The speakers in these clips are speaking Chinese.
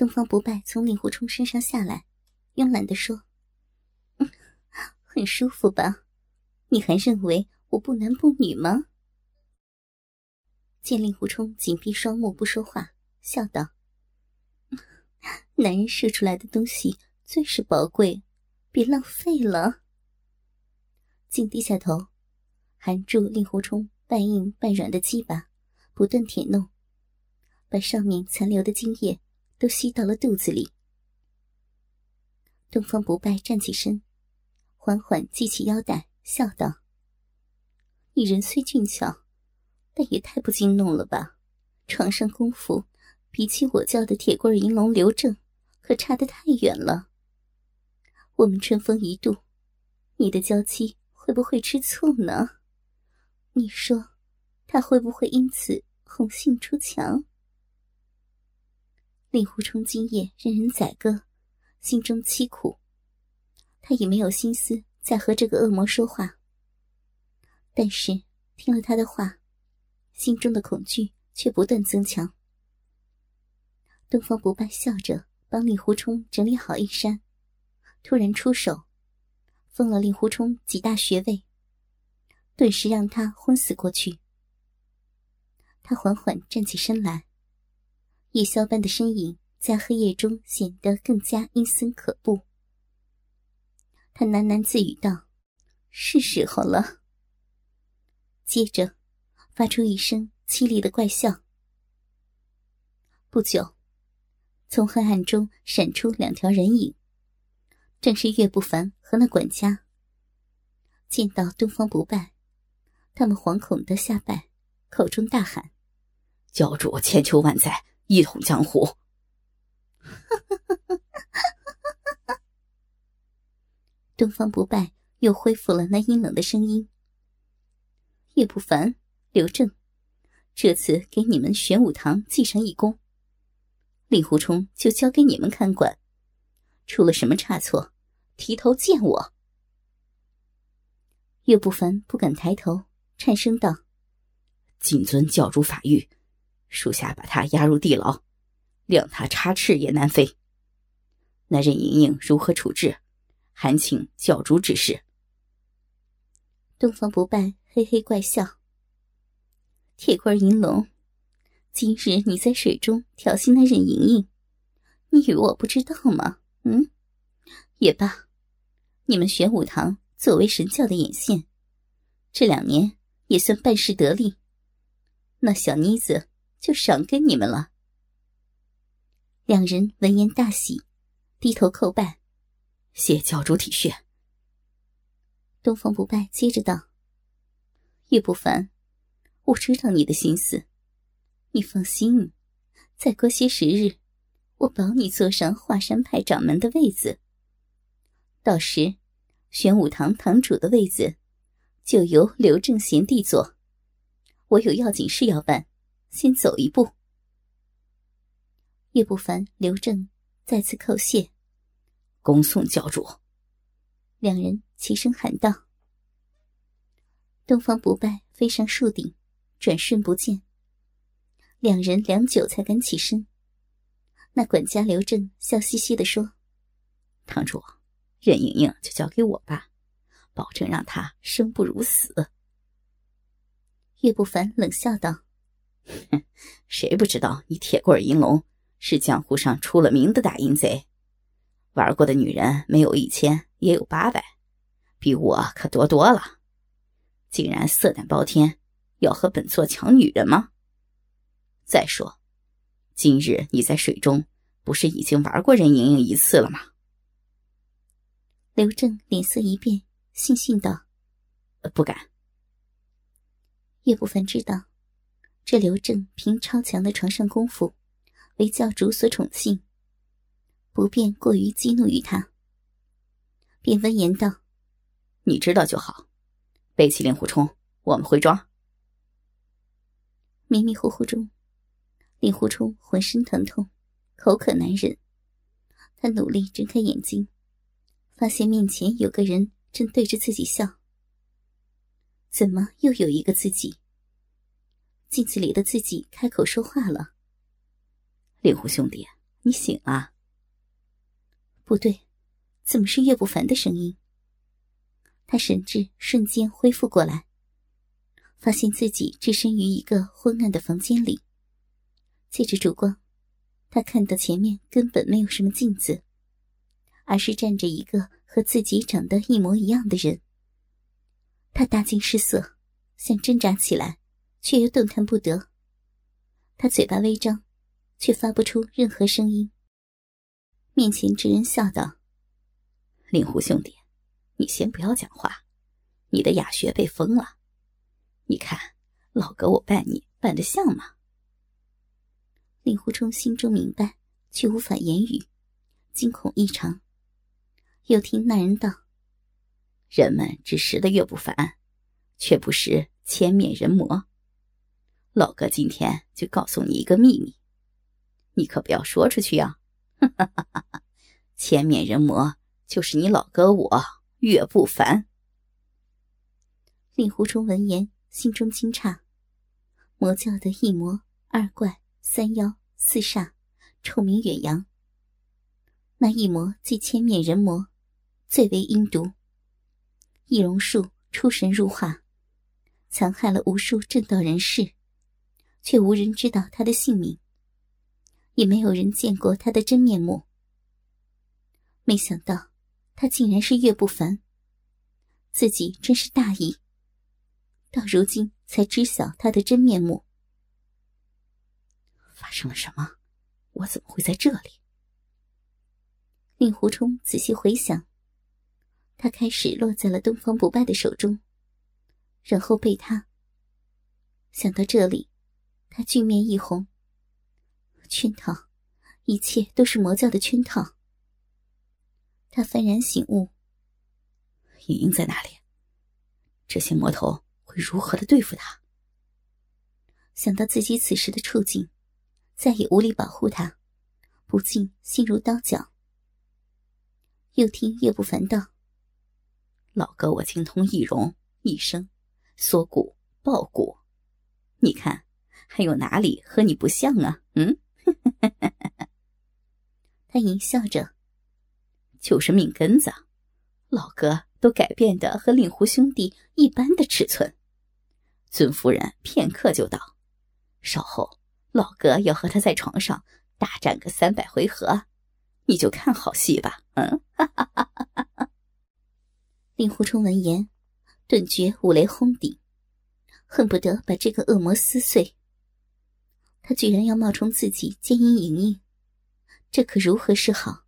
东方不败从令狐冲身上下来，慵懒地说：“很舒服吧？你还认为我不男不女吗？”见令狐冲紧闭双目不说话，笑道：“男人射出来的东西最是宝贵，别浪费了。”竟低下头，含住令狐冲半硬半软的鸡巴，不断舔弄，把上面残留的精液都吸到了肚子里。东方不败站起身，缓缓系起腰带，笑道：“你人虽俊俏。”但也太不经弄了吧！床上功夫比起我教的铁棍银龙刘正，可差得太远了。我们春风一度，你的娇妻会不会吃醋呢？你说，他会不会因此红杏出墙？令狐冲今夜任人宰割，心中凄苦，他也没有心思再和这个恶魔说话。但是听了他的话。心中的恐惧却不断增强。东方不败笑着帮令狐冲整理好衣衫，突然出手，封了令狐冲几大穴位，顿时让他昏死过去。他缓缓站起身来，夜宵般的身影在黑夜中显得更加阴森可怖。他喃喃自语道：“是时候了。”接着。发出一声凄厉的怪笑。不久，从黑暗中闪出两条人影，正是岳不凡和那管家。见到东方不败，他们惶恐的下拜，口中大喊：“教主千秋万载，一统江湖！” 东方不败又恢复了那阴冷的声音：“岳不凡。”刘正，这次给你们玄武堂记上一功。令狐冲就交给你们看管，出了什么差错，提头见我。岳不凡不敢抬头，颤声道：“谨遵教主法谕，属下把他押入地牢，谅他插翅也难飞。那任盈盈如何处置，还请教主指示。”东方不败嘿嘿怪笑。铁棍银龙，今日你在水中调戏那任盈盈，你以为我不知道吗？嗯，也罢，你们玄武堂作为神教的眼线，这两年也算办事得力，那小妮子就赏给你们了。两人闻言大喜，低头叩拜，谢教主体恤。东方不败接着道：“岳不凡。”我知道你的心思，你放心，再过些时日，我保你坐上华山派掌门的位子。到时，玄武堂堂主的位子就由刘正贤弟坐。我有要紧事要办，先走一步。岳不凡、刘正再次叩谢，恭送教主。两人齐声喊道：“东方不败飞上树顶。”转瞬不见，两人良久才敢起身。那管家刘正笑嘻嘻的说：“堂主，任盈盈就交给我吧，保证让她生不如死。”岳不凡冷笑道：“哼，哼 谁不知道你铁棍银龙是江湖上出了名的大淫贼？玩过的女人没有一千也有八百，比我可多多了，竟然色胆包天！”要和本座抢女人吗？再说，今日你在水中不是已经玩过任盈盈一次了吗？刘正脸色一变，悻悻道：“不敢。”岳不凡知道，这刘正凭超强的床上功夫，为教主所宠幸，不便过于激怒于他，便温言道：“你知道就好，背起令狐冲，我们回庄。”迷迷糊糊中，令狐冲浑身疼痛，口渴难忍。他努力睁开眼睛，发现面前有个人正对着自己笑。怎么又有一个自己？镜子里的自己开口说话了：“令狐兄弟，你醒了。”不对，怎么是岳不凡的声音？他神智瞬间恢复过来，发现自己置身于一个昏暗的房间里，借着烛光。他看到前面根本没有什么镜子，而是站着一个和自己长得一模一样的人。他大惊失色，想挣扎起来，却又动弹不得。他嘴巴微张，却发不出任何声音。面前之人笑道：“令狐兄弟，你先不要讲话，你的哑穴被封了。你看老哥我扮你扮得像吗？”令狐冲心中明白，却无法言语，惊恐异常。又听那人道：“人们只识得岳不凡，却不识千面人魔。老哥今天就告诉你一个秘密，你可不要说出去呀！千面人魔就是你老哥我岳不凡。”令狐冲闻言，心中惊诧：魔教的一魔二怪。三妖四煞，臭名远扬。那一魔即千面人魔，最为阴毒。易容术出神入化，残害了无数正道人士，却无人知道他的姓名，也没有人见过他的真面目。没想到他竟然是岳不凡，自己真是大意。到如今才知晓他的真面目。发生了什么？我怎么会在这里？令狐冲仔细回想，他开始落在了东方不败的手中，然后被他。想到这里，他俊面一红。圈套，一切都是魔教的圈套。他幡然醒悟：莹莹在哪里？这些魔头会如何的对付他？想到自己此时的处境。再也无力保护他，不禁心如刀绞。又听叶不凡道：“老哥，我精通易容、易声、缩骨、抱骨，你看还有哪里和你不像啊？”嗯，他淫笑着：“就是命根子，老哥都改变的和令狐兄弟一般的尺寸。尊夫人片刻就到，稍后。”老哥要和他在床上大战个三百回合，你就看好戏吧。嗯，令狐冲闻言，顿觉五雷轰顶，恨不得把这个恶魔撕碎。他居然要冒充自己奸淫莹莹，这可如何是好？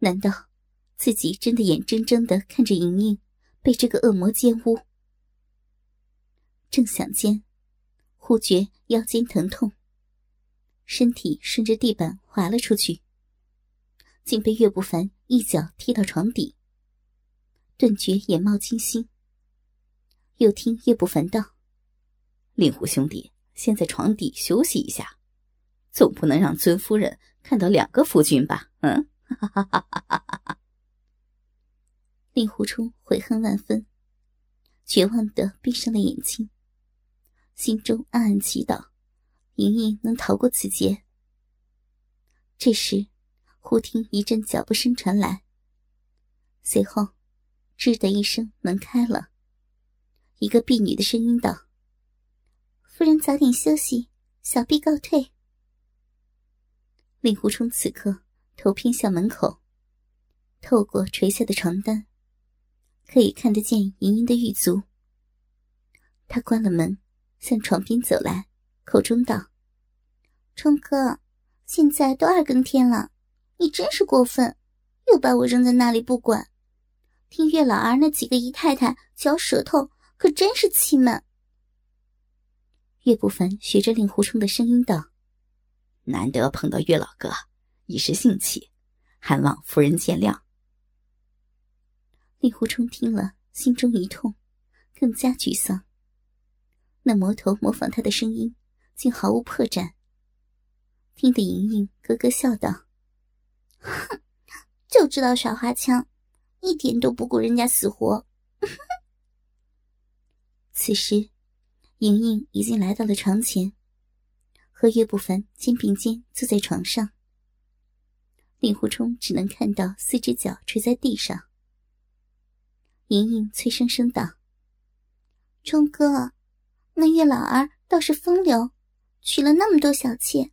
难道自己真的眼睁睁的看着莹莹被这个恶魔奸污？正想间。忽觉腰间疼痛，身体顺着地板滑了出去，竟被岳不凡一脚踢到床底。顿觉眼冒金星。又听岳不凡道：“令狐兄弟，先在床底休息一下，总不能让尊夫人看到两个夫君吧？”嗯，哈哈哈哈！令狐冲悔恨万分，绝望的闭上了眼睛。心中暗暗祈祷，莹莹能逃过此劫。这时，忽听一阵脚步声传来，随后，吱的一声，门开了。一个婢女的声音道：“夫人早点休息，小婢告退。”令狐冲此刻头偏向门口，透过垂下的床单，可以看得见莹莹的玉足。他关了门。向床边走来，口中道：“冲哥，现在都二更天了，你真是过分，又把我扔在那里不管。听月老儿那几个姨太太嚼舌头，可真是气闷。”岳不凡学着令狐冲的声音道：“难得碰到岳老哥，一时兴起，还望夫人见谅。令狐冲听了，心中一痛，更加沮丧。那魔头模仿他的声音，竟毫无破绽。听得莹莹咯咯笑道：“哼，就知道耍花枪，一点都不顾人家死活。”此时，莹莹已经来到了床前，和岳不凡肩并肩坐在床上。令狐冲只能看到四只脚垂在地上。莹莹脆声声道：“冲哥。”那月老儿倒是风流，娶了那么多小妾，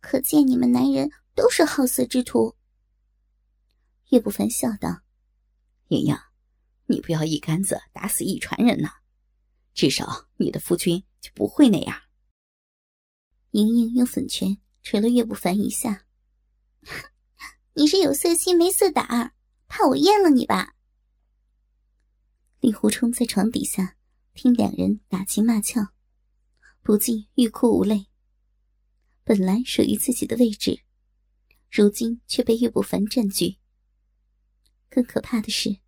可见你们男人都是好色之徒。岳不凡笑道：“莹莹，你不要一竿子打死一船人呐，至少你的夫君就不会那样。”莹莹用粉拳捶了岳不凡一下：“ 你是有色心没色胆，怕我厌了你吧？”令狐冲在床底下。听两人打情骂俏，不禁欲哭无泪。本来属于自己的位置，如今却被岳不凡占据。更可怕的是，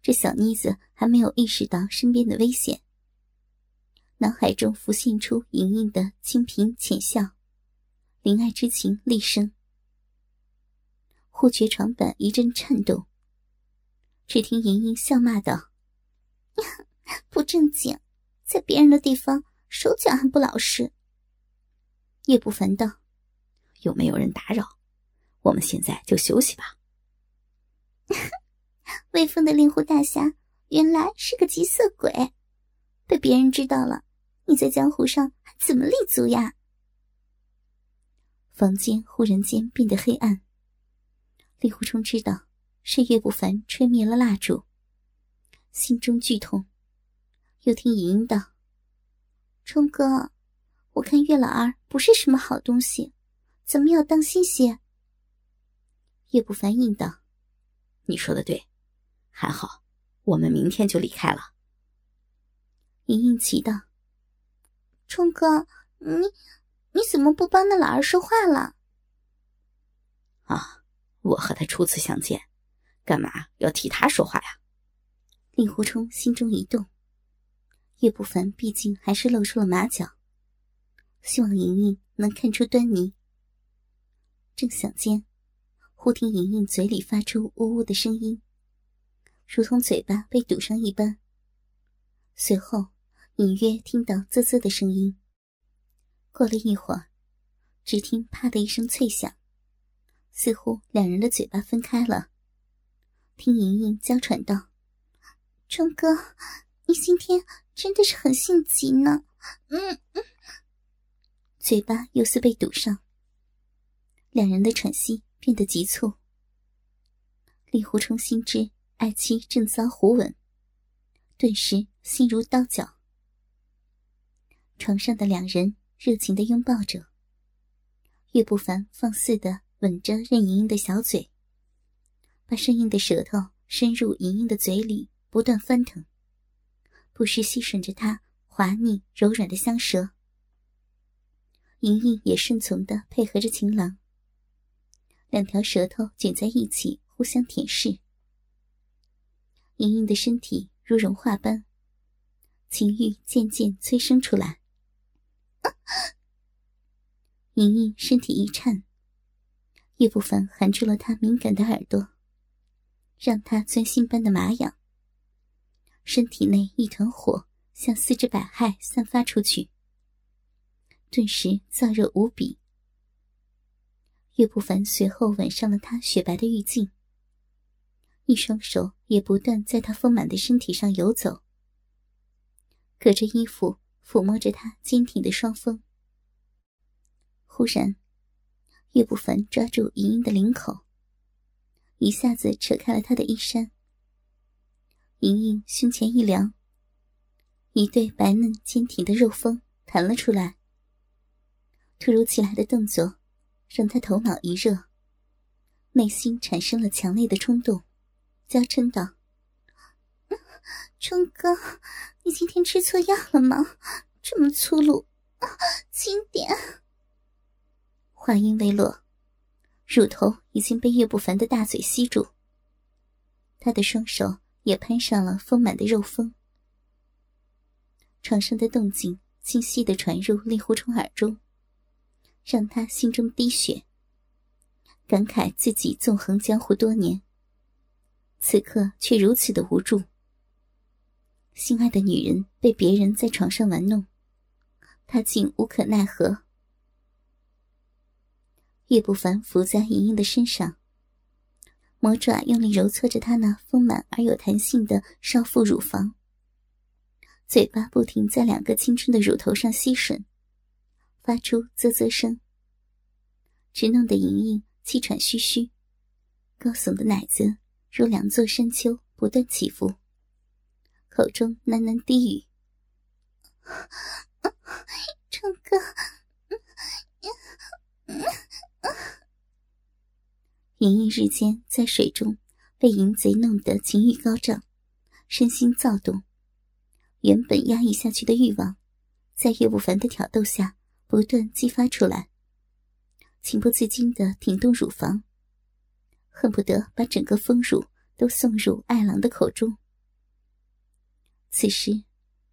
这小妮子还没有意识到身边的危险，脑海中浮现出莹莹的清贫浅笑，怜爱之情厉生。护觉床板一阵颤动，只听莹莹笑骂道。不正经，在别人的地方手脚还不老实。叶不凡道：“有没有人打扰？我们现在就休息吧。”威风的令狐大侠原来是个急色鬼，被别人知道了，你在江湖上还怎么立足呀？房间忽然间变得黑暗。令狐冲知道是岳不凡吹灭了蜡烛，心中剧痛。又听莹莹道：“冲哥，我看岳老儿不是什么好东西，咱们要当心些。”岳不凡应道：“你说的对，还好，我们明天就离开了。”莹莹急道：“冲哥，你你怎么不帮那老二说话了？”啊，我和他初次相见，干嘛要替他说话呀？令狐冲心中一动。岳不凡毕竟还是露出了马脚，希望莹莹能看出端倪。正想间，忽听莹莹嘴里发出呜呜的声音，如同嘴巴被堵上一般。随后，隐约听到啧啧的声音。过了一会儿，只听“啪”的一声脆响，似乎两人的嘴巴分开了。听莹莹娇喘道：“冲哥。”你今天真的是很性急呢，嗯嗯，嘴巴又似被堵上，两人的喘息变得急促。令狐冲心知爱妻正遭胡吻，顿时心如刀绞。床上的两人热情的拥抱着，岳不凡放肆的吻着任盈盈的小嘴，把生硬的舌头伸入盈盈的嘴里，不断翻腾。不时吸吮着她滑腻柔软的香舌，莹莹也顺从的配合着情郎。两条舌头卷在一起，互相舔舐。莹莹的身体如融化般，情欲渐渐催生出来。莹莹身体一颤，叶不凡含住了她敏感的耳朵，让她钻心般的麻痒。身体内一团火向四肢百骸散发出去，顿时燥热无比。岳不凡随后吻上了她雪白的玉颈，一双手也不断在她丰满的身体上游走，隔着衣服抚摸着她坚挺的双峰。忽然，岳不凡抓住莹莹的领口，一下子扯开了她的衣衫。莹莹胸前一凉，一对白嫩坚挺的肉峰弹了出来。突如其来的动作让他头脑一热，内心产生了强烈的冲动，娇嗔道：“冲哥，你今天吃错药了吗？这么粗鲁，轻点。”话音未落，乳头已经被岳不凡的大嘴吸住，他的双手也攀上了丰满的肉峰。床上的动静清晰的传入令狐冲耳中，让他心中滴血，感慨自己纵横江湖多年，此刻却如此的无助。心爱的女人被别人在床上玩弄，他竟无可奈何。岳不凡伏在莹莹的身上，魔爪用力揉搓着她那丰满而有弹性的少妇乳房，嘴巴不停在两个青春的乳头上吸吮，发出啧啧声，直弄得莹莹气喘吁吁，高耸的奶子如两座山丘不断起伏。口中喃喃低语：“冲哥。”莹莹日间在水中被淫贼弄得情欲高涨，身心躁动，原本压抑下去的欲望，在岳不凡的挑逗下不断激发出来，情不自禁的挺动乳房，恨不得把整个丰乳都送入爱郎的口中。此时，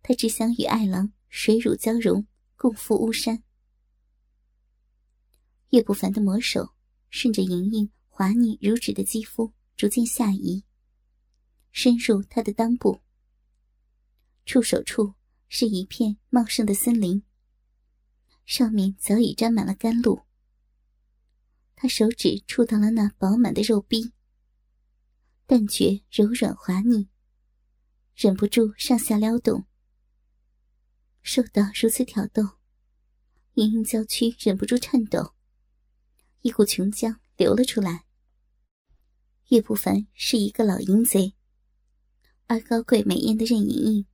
他只想与爱郎水乳交融，共赴巫山。岳不凡的魔手顺着莹莹滑腻如纸的肌肤逐渐下移，深入她的裆部。触手处是一片茂盛的森林，上面早已沾满了甘露。他手指触到了那饱满的肉壁，但觉柔软滑腻。忍不住上下撩动，受到如此挑逗，盈盈娇躯忍不住颤抖，一股琼浆流了出来。岳不凡是一个老淫贼，而高贵美艳的任盈盈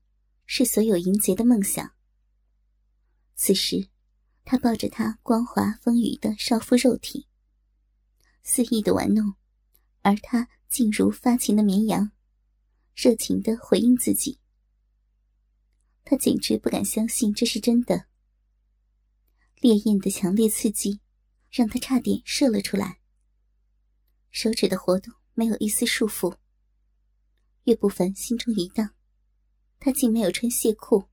是所有淫贼的梦想。此时，他抱着她光滑丰腴的少妇肉体，肆意的玩弄，而她竟如发情的绵羊。热情的回应自己，他简直不敢相信这是真的。烈焰的强烈刺激，让他差点射了出来。手指的活动没有一丝束缚。岳不凡心中一荡，他竟没有穿亵裤。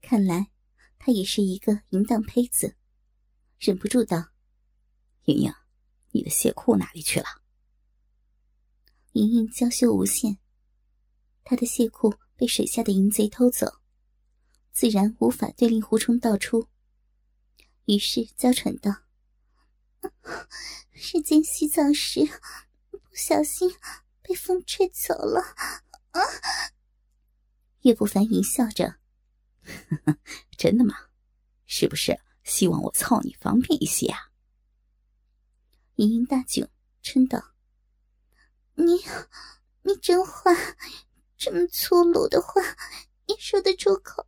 看来他也是一个淫荡胚子，忍不住道：“莹莹，你的亵裤哪里去了？”莹莹娇羞无限。他的亵裤被水下的淫贼偷走，自然无法对令狐冲道出，于是娇喘道：“是间洗澡时不小心被风吹走了。”啊岳不凡淫笑着：“真的吗？是不是希望我操你方便一些啊？”盈盈大窘，嗔道：“你，你真坏！”这么粗鲁的话也说得出口？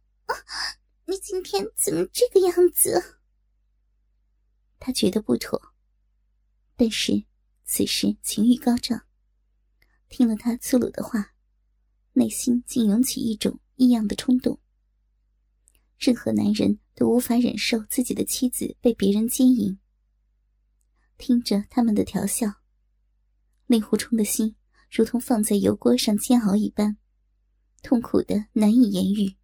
你今天怎么这个样子？他觉得不妥，但是此时情欲高涨，听了他粗鲁的话，内心竟涌起一种异样的冲动。任何男人都无法忍受自己的妻子被别人奸淫。听着他们的调笑，令狐冲的心如同放在油锅上煎熬一般。痛苦的难以言喻。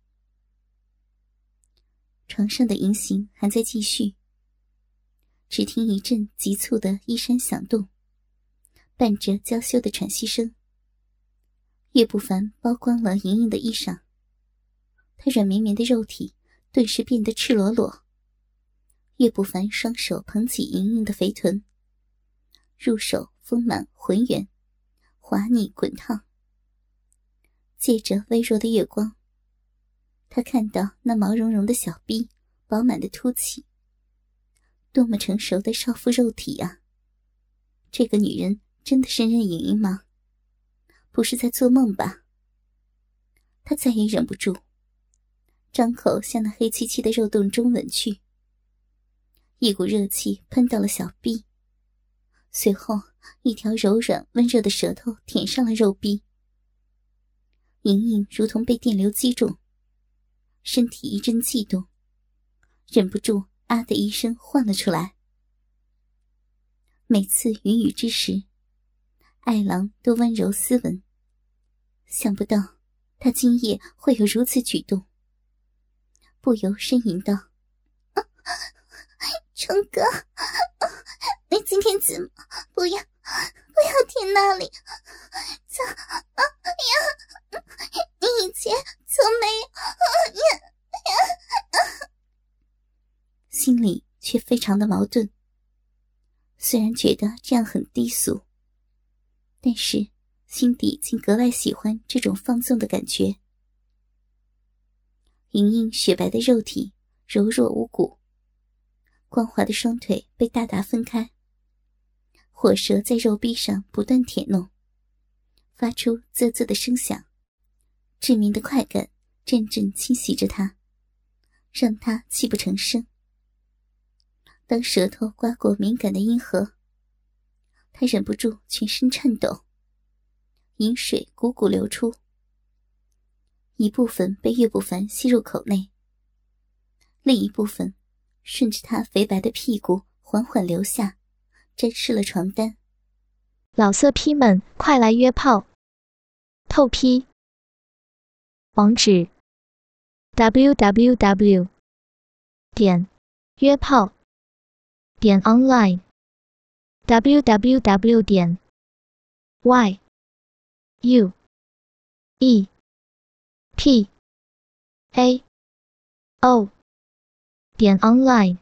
床上的淫行还在继续。只听一阵急促的衣衫响动，伴着娇羞的喘息声。岳不凡剥光了莹莹的衣裳，她软绵绵的肉体顿时变得赤裸裸。岳不凡双手捧起莹莹的肥臀，入手丰满浑圆，滑腻滚烫。借着微弱的月光，他看到那毛茸茸的小臂，饱满的凸起。多么成熟的少妇肉体啊！这个女人真的是任盈盈吗？不是在做梦吧？他再也忍不住，张口向那黑漆漆的肉洞中吻去。一股热气喷到了小臂，随后一条柔软温热的舌头舔上了肉壁。莹莹如同被电流击中，身体一阵悸动，忍不住“啊”的一声唤了出来。每次云雨之时，爱郎都温柔斯文。想不到他今夜会有如此举动，不由呻吟道：“冲哥，你今天怎么不要不要舔那里？怎呀？你以前从没有。”心里却非常的矛盾。虽然觉得这样很低俗，但是心底竟格外喜欢这种放纵的感觉。莹莹雪白的肉体柔弱无骨，光滑的双腿被大大分开，火舌在肉壁上不断舔弄，发出啧啧的声响，致命的快感阵阵侵袭着他，让他泣不成声。当舌头刮过敏感的阴核，他忍不住全身颤抖，饮水汩汩流出，一部分被岳不凡吸入口内，另一部分顺着他肥白的屁股缓缓流下，沾湿了床单。老色批们，快来约炮！透批。网址：w w w. 点约炮。点 online www 点 y u e p a o 点 online。